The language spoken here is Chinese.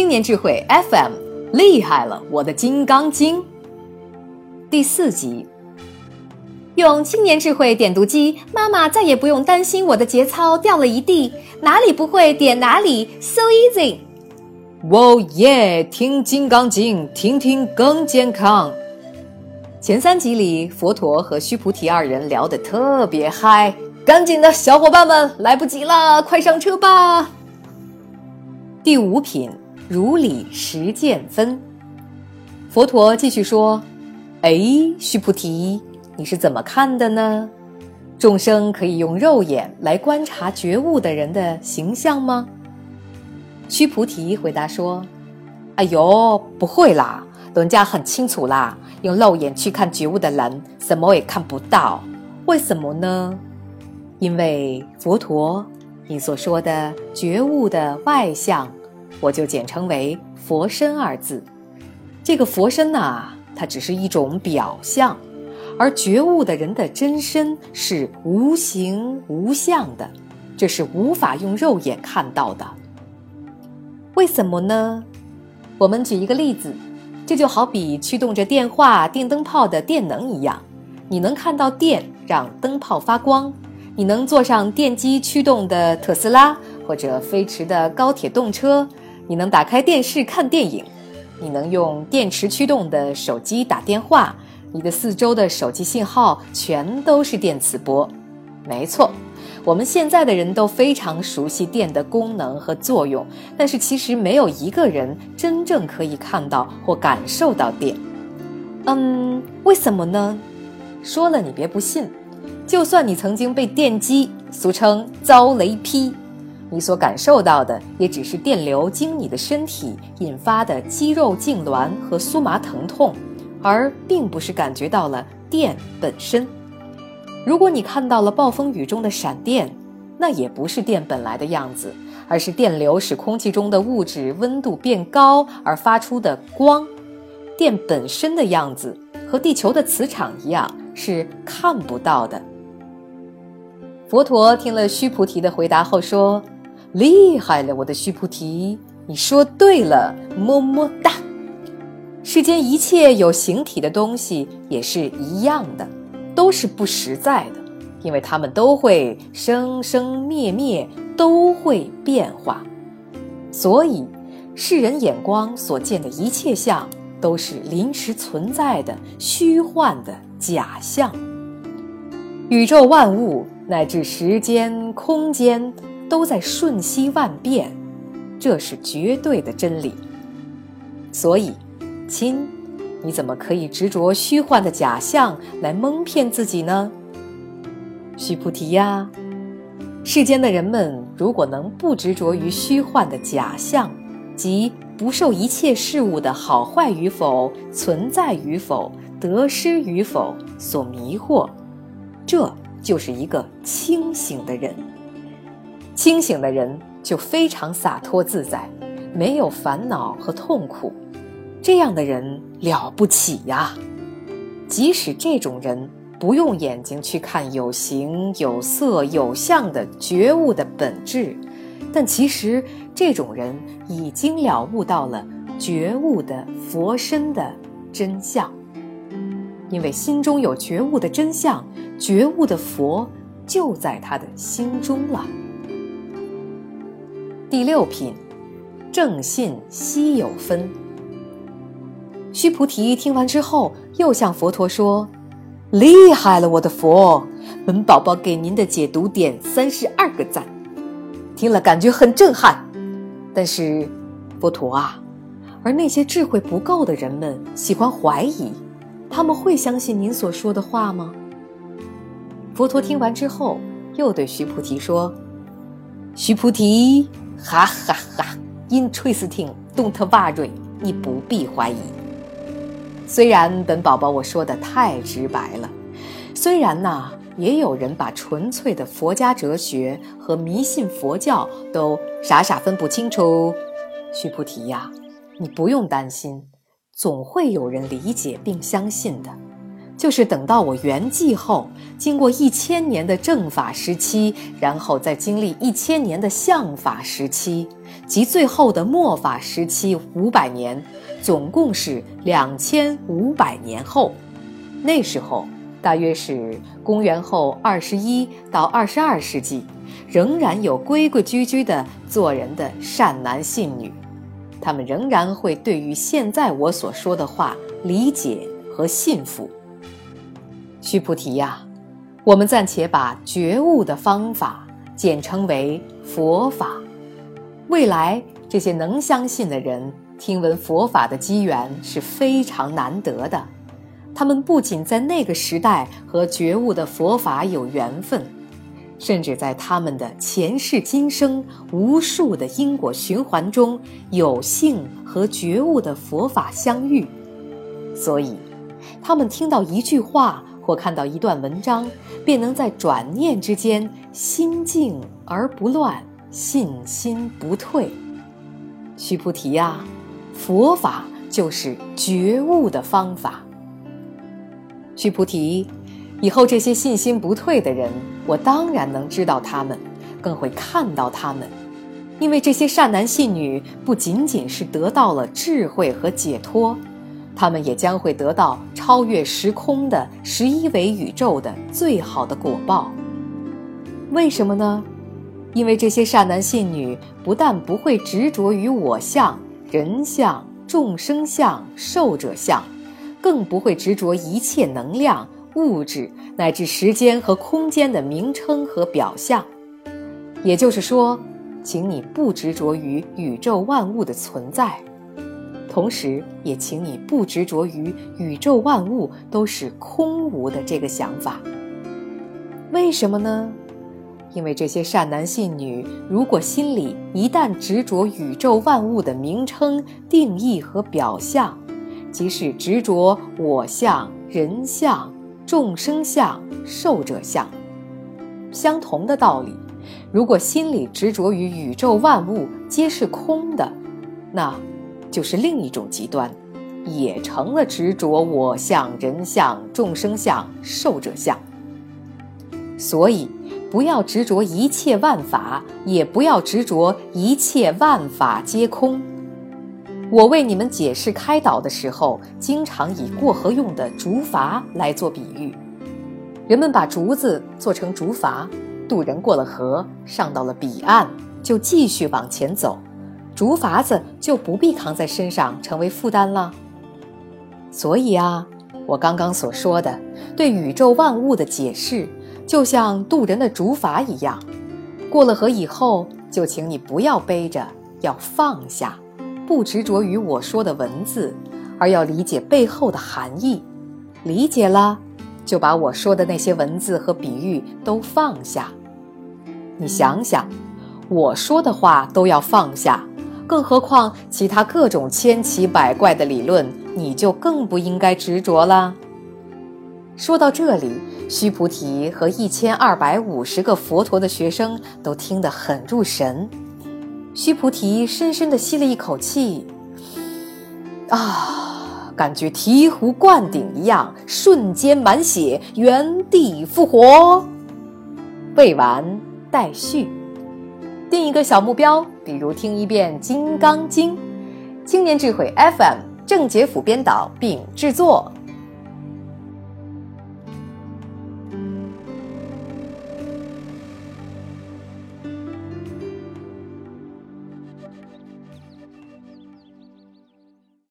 青年智慧 FM，厉害了，我的金刚经。第四集，用青年智慧点读机，妈妈再也不用担心我的节操掉了一地，哪里不会点哪里，so easy。哦耶！听金刚经，听听更健康。前三集里，佛陀和须菩提二人聊得特别嗨，赶紧的，小伙伴们，来不及了，快上车吧。第五品。如理实见分，佛陀继续说：“哎，须菩提，你是怎么看的呢？众生可以用肉眼来观察觉悟的人的形象吗？”须菩提回答说：“哎呦，不会啦，人家很清楚啦，用肉眼去看觉悟的人，什么也看不到。为什么呢？因为佛陀，你所说的觉悟的外相。”我就简称为“佛身”二字。这个佛身呐，它只是一种表象，而觉悟的人的真身是无形无相的，这是无法用肉眼看到的。为什么呢？我们举一个例子，这就好比驱动着电话、电灯泡的电能一样，你能看到电让灯泡发光，你能坐上电机驱动的特斯拉或者飞驰的高铁动车。你能打开电视看电影，你能用电池驱动的手机打电话，你的四周的手机信号全都是电磁波。没错，我们现在的人都非常熟悉电的功能和作用，但是其实没有一个人真正可以看到或感受到电。嗯，为什么呢？说了你别不信，就算你曾经被电击，俗称遭雷劈。你所感受到的也只是电流经你的身体引发的肌肉痉挛和酥麻疼痛，而并不是感觉到了电本身。如果你看到了暴风雨中的闪电，那也不是电本来的样子，而是电流使空气中的物质温度变高而发出的光。电本身的样子和地球的磁场一样，是看不到的。佛陀听了须菩提的回答后说。厉害了，我的须菩提，你说对了，么么哒。世间一切有形体的东西也是一样的，都是不实在的，因为它们都会生生灭灭，都会变化。所以，世人眼光所见的一切相，都是临时存在的、虚幻的假象。宇宙万物乃至时间、空间。都在瞬息万变，这是绝对的真理。所以，亲，你怎么可以执着虚幻的假象来蒙骗自己呢？须菩提呀，世间的人们如果能不执着于虚幻的假象，即不受一切事物的好坏与否、存在与否、得失与否所迷惑，这就是一个清醒的人。清醒的人就非常洒脱自在，没有烦恼和痛苦，这样的人了不起呀！即使这种人不用眼睛去看有形有色有相的觉悟的本质，但其实这种人已经了悟到了觉悟的佛身的真相，因为心中有觉悟的真相，觉悟的佛就在他的心中了。第六品，正信稀有分。须菩提听完之后，又向佛陀说：“厉害了，我的佛！本宝宝给您的解读点三十二个赞，听了感觉很震撼。但是，佛陀啊，而那些智慧不够的人们喜欢怀疑，他们会相信您所说的话吗？”佛陀听完之后，又对须菩提说：“须菩提。”哈哈哈！Interesting，don't worry，你不必怀疑。虽然本宝宝我说的太直白了，虽然呐，也有人把纯粹的佛家哲学和迷信佛教都傻傻分不清楚。须菩提呀，你不用担心，总会有人理解并相信的。就是等到我圆寂后，经过一千年的正法时期，然后再经历一千年的相法时期，及最后的末法时期五百年，总共是两千五百年后。那时候大约是公元后二十一到二十二世纪，仍然有规规矩矩的做人的善男信女，他们仍然会对于现在我所说的话理解和信服。须菩提呀，我们暂且把觉悟的方法简称为佛法。未来这些能相信的人，听闻佛法的机缘是非常难得的。他们不仅在那个时代和觉悟的佛法有缘分，甚至在他们的前世今生无数的因果循环中，有幸和觉悟的佛法相遇。所以，他们听到一句话。或看到一段文章，便能在转念之间心静而不乱，信心不退。须菩提呀，佛法就是觉悟的方法。须菩提，以后这些信心不退的人，我当然能知道他们，更会看到他们，因为这些善男信女不仅仅是得到了智慧和解脱。他们也将会得到超越时空的十一维宇宙的最好的果报。为什么呢？因为这些善男信女不但不会执着于我相、人相、众生相、寿者相，更不会执着一切能量、物质乃至时间和空间的名称和表象。也就是说，请你不执着于宇宙万物的存在。同时，也请你不执着于宇宙万物都是空无的这个想法。为什么呢？因为这些善男信女，如果心里一旦执着宇宙万物的名称、定义和表象，即是执着我相、人相、众生相、寿者相。相同的道理，如果心里执着于宇宙万物皆是空的，那。就是另一种极端，也成了执着我相、人相、众生相、寿者相。所以，不要执着一切万法，也不要执着一切万法皆空。我为你们解释开导的时候，经常以过河用的竹筏来做比喻。人们把竹子做成竹筏，渡人过了河，上到了彼岸，就继续往前走。竹筏子就不必扛在身上，成为负担了。所以啊，我刚刚所说的对宇宙万物的解释，就像渡人的竹筏一样。过了河以后，就请你不要背着，要放下，不执着于我说的文字，而要理解背后的含义。理解了，就把我说的那些文字和比喻都放下。你想想，我说的话都要放下。更何况其他各种千奇百怪的理论，你就更不应该执着了。说到这里，须菩提和一千二百五十个佛陀的学生都听得很入神。须菩提深深地吸了一口气，啊，感觉醍醐灌顶一样，瞬间满血，原地复活。未完待续。定一个小目标，比如听一遍《金刚经》。青年智慧 FM，郑杰甫编导并制作。